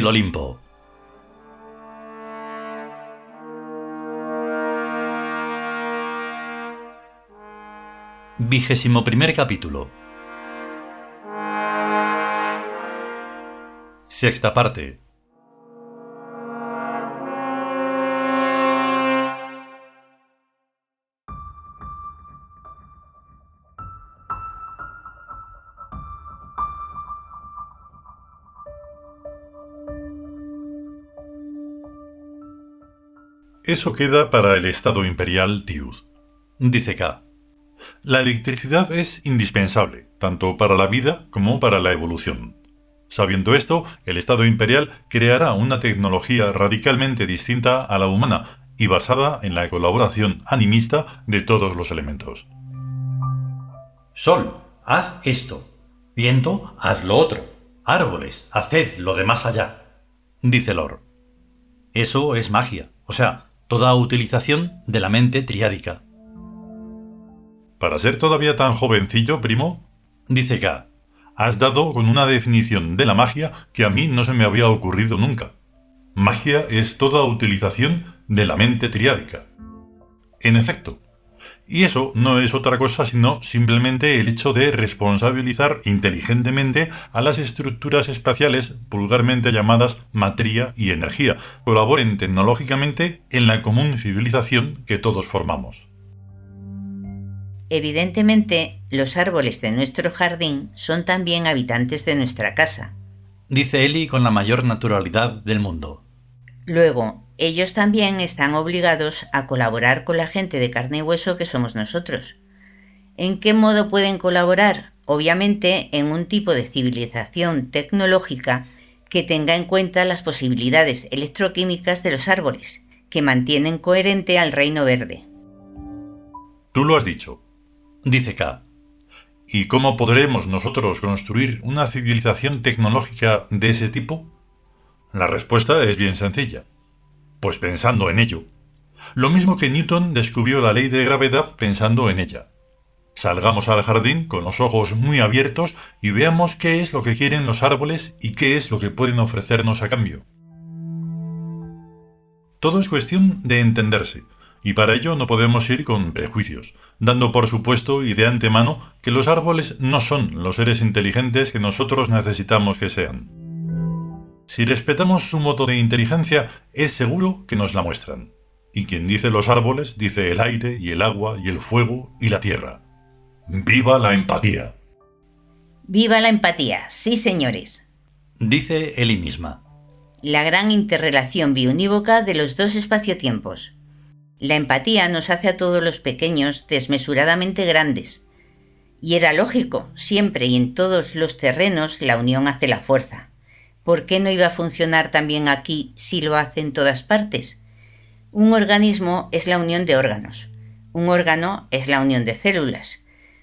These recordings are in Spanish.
El Olimpo. Vigésimo primer capítulo. Sexta parte. Eso queda para el Estado imperial Tius, dice K. La electricidad es indispensable, tanto para la vida como para la evolución. Sabiendo esto, el Estado imperial creará una tecnología radicalmente distinta a la humana y basada en la colaboración animista de todos los elementos. Sol, haz esto. Viento, haz lo otro. Árboles, haced lo de más allá. Dice Lor. Eso es magia, o sea, toda utilización de la mente triádica. Para ser todavía tan jovencillo, primo, dice K, has dado con una definición de la magia que a mí no se me había ocurrido nunca. Magia es toda utilización de la mente triádica. En efecto, y eso no es otra cosa sino simplemente el hecho de responsabilizar inteligentemente a las estructuras espaciales vulgarmente llamadas materia y energía, colaboren tecnológicamente en la común civilización que todos formamos. Evidentemente, los árboles de nuestro jardín son también habitantes de nuestra casa. Dice Eli con la mayor naturalidad del mundo. Luego, ellos también están obligados a colaborar con la gente de carne y hueso que somos nosotros. ¿En qué modo pueden colaborar? Obviamente en un tipo de civilización tecnológica que tenga en cuenta las posibilidades electroquímicas de los árboles, que mantienen coherente al reino verde. Tú lo has dicho, dice K. ¿Y cómo podremos nosotros construir una civilización tecnológica de ese tipo? La respuesta es bien sencilla. Pues pensando en ello. Lo mismo que Newton descubrió la ley de gravedad pensando en ella. Salgamos al jardín con los ojos muy abiertos y veamos qué es lo que quieren los árboles y qué es lo que pueden ofrecernos a cambio. Todo es cuestión de entenderse, y para ello no podemos ir con prejuicios, dando por supuesto y de antemano que los árboles no son los seres inteligentes que nosotros necesitamos que sean. Si respetamos su modo de inteligencia, es seguro que nos la muestran. Y quien dice los árboles, dice el aire y el agua y el fuego y la tierra. ¡Viva la empatía! ¡Viva la empatía! Sí, señores. Dice Eli misma. La gran interrelación biunívoca de los dos espaciotiempos. La empatía nos hace a todos los pequeños desmesuradamente grandes. Y era lógico, siempre y en todos los terrenos la unión hace la fuerza. ¿Por qué no iba a funcionar también aquí si lo hace en todas partes? Un organismo es la unión de órganos. Un órgano es la unión de células.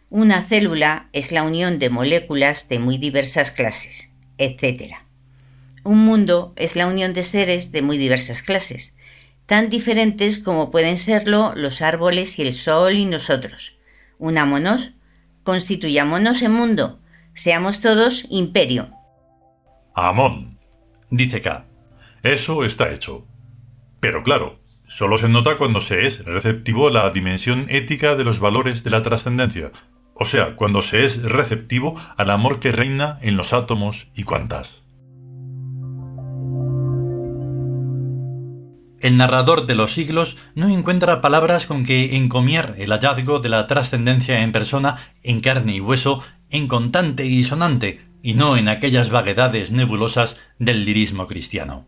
Una célula es la unión de moléculas de muy diversas clases, etc. Un mundo es la unión de seres de muy diversas clases, tan diferentes como pueden serlo los árboles y el sol y nosotros. Unámonos, constituyámonos en mundo, seamos todos imperio, Amón, dice K. Eso está hecho. Pero claro, solo se nota cuando se es receptivo a la dimensión ética de los valores de la trascendencia, o sea, cuando se es receptivo al amor que reina en los átomos y cuantas. El narrador de los siglos no encuentra palabras con que encomiar el hallazgo de la trascendencia en persona, en carne y hueso, en contante y sonante, y no en aquellas vaguedades nebulosas del lirismo cristiano.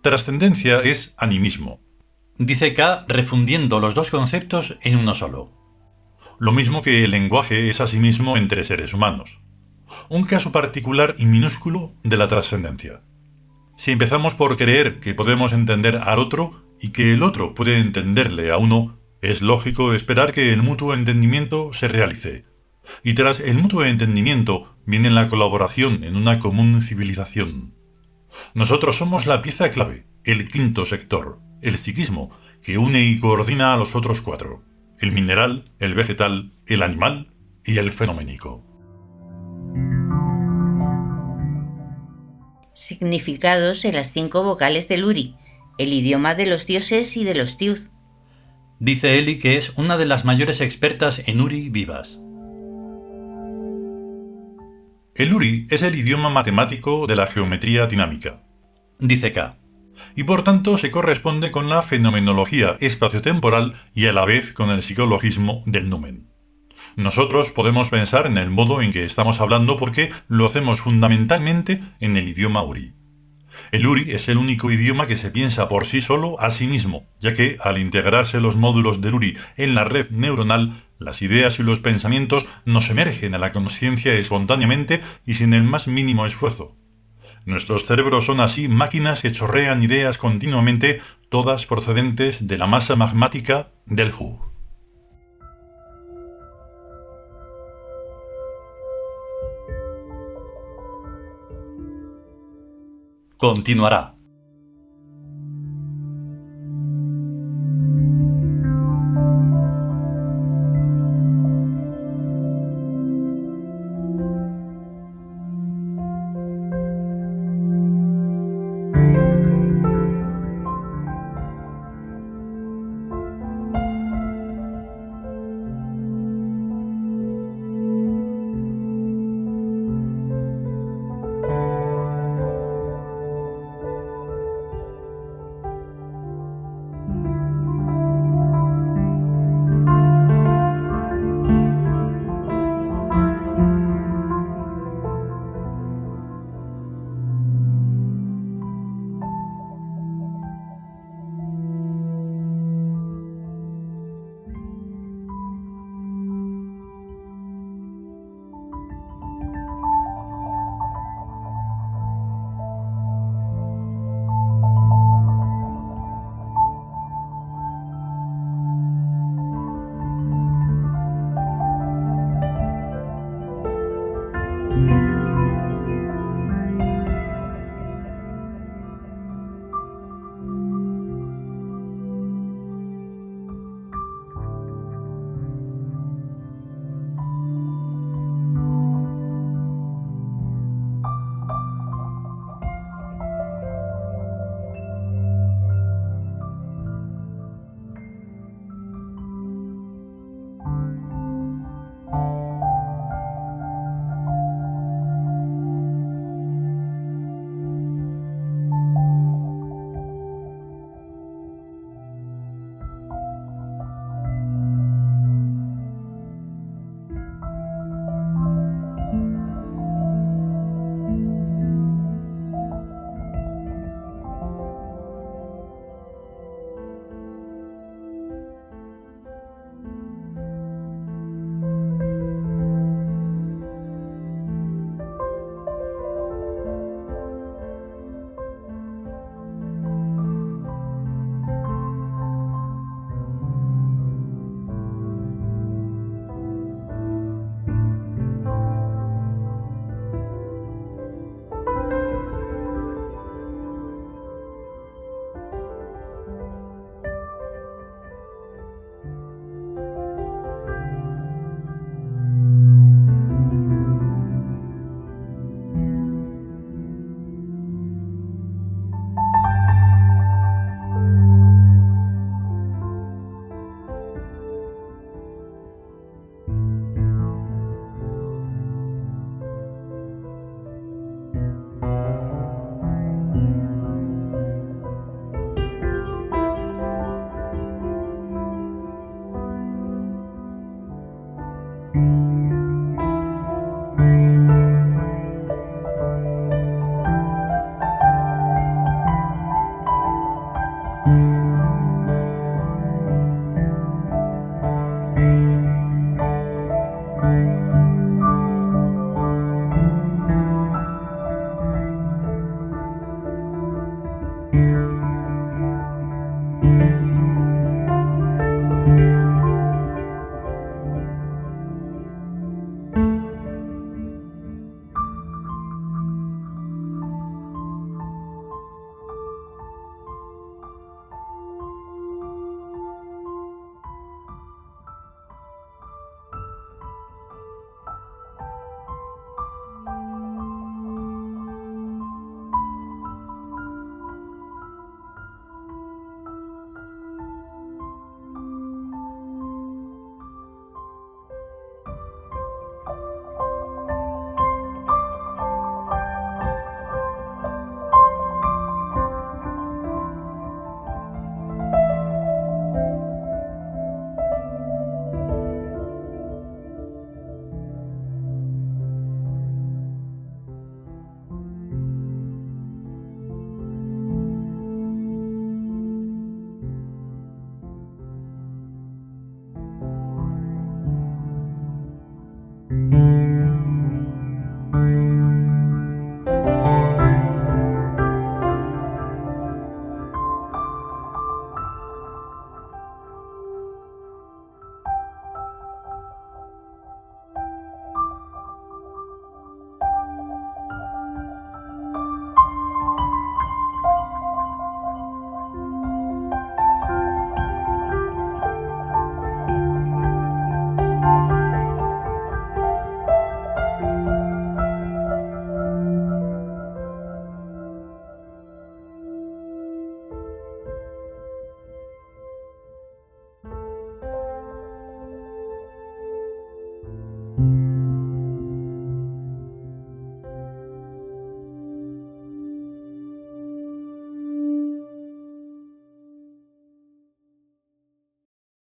Trascendencia es animismo. Dice K refundiendo los dos conceptos en uno solo. Lo mismo que el lenguaje es asimismo entre seres humanos. Un caso particular y minúsculo de la trascendencia. Si empezamos por creer que podemos entender al otro y que el otro puede entenderle a uno, es lógico esperar que el mutuo entendimiento se realice. Y tras el mutuo entendimiento viene la colaboración en una común civilización. Nosotros somos la pieza clave, el quinto sector, el psiquismo, que une y coordina a los otros cuatro, el mineral, el vegetal, el animal y el fenoménico. Significados en las cinco vocales del Uri, el idioma de los dioses y de los Tiud. Dice Eli que es una de las mayores expertas en Uri vivas. El Uri es el idioma matemático de la geometría dinámica. Dice K. Y por tanto se corresponde con la fenomenología espaciotemporal y a la vez con el psicologismo del numen. Nosotros podemos pensar en el modo en que estamos hablando porque lo hacemos fundamentalmente en el idioma Uri. El Uri es el único idioma que se piensa por sí solo a sí mismo, ya que al integrarse los módulos del Uri en la red neuronal, las ideas y los pensamientos nos emergen a la conciencia espontáneamente y sin el más mínimo esfuerzo. Nuestros cerebros son así máquinas que chorrean ideas continuamente, todas procedentes de la masa magmática del Hu. Continuará.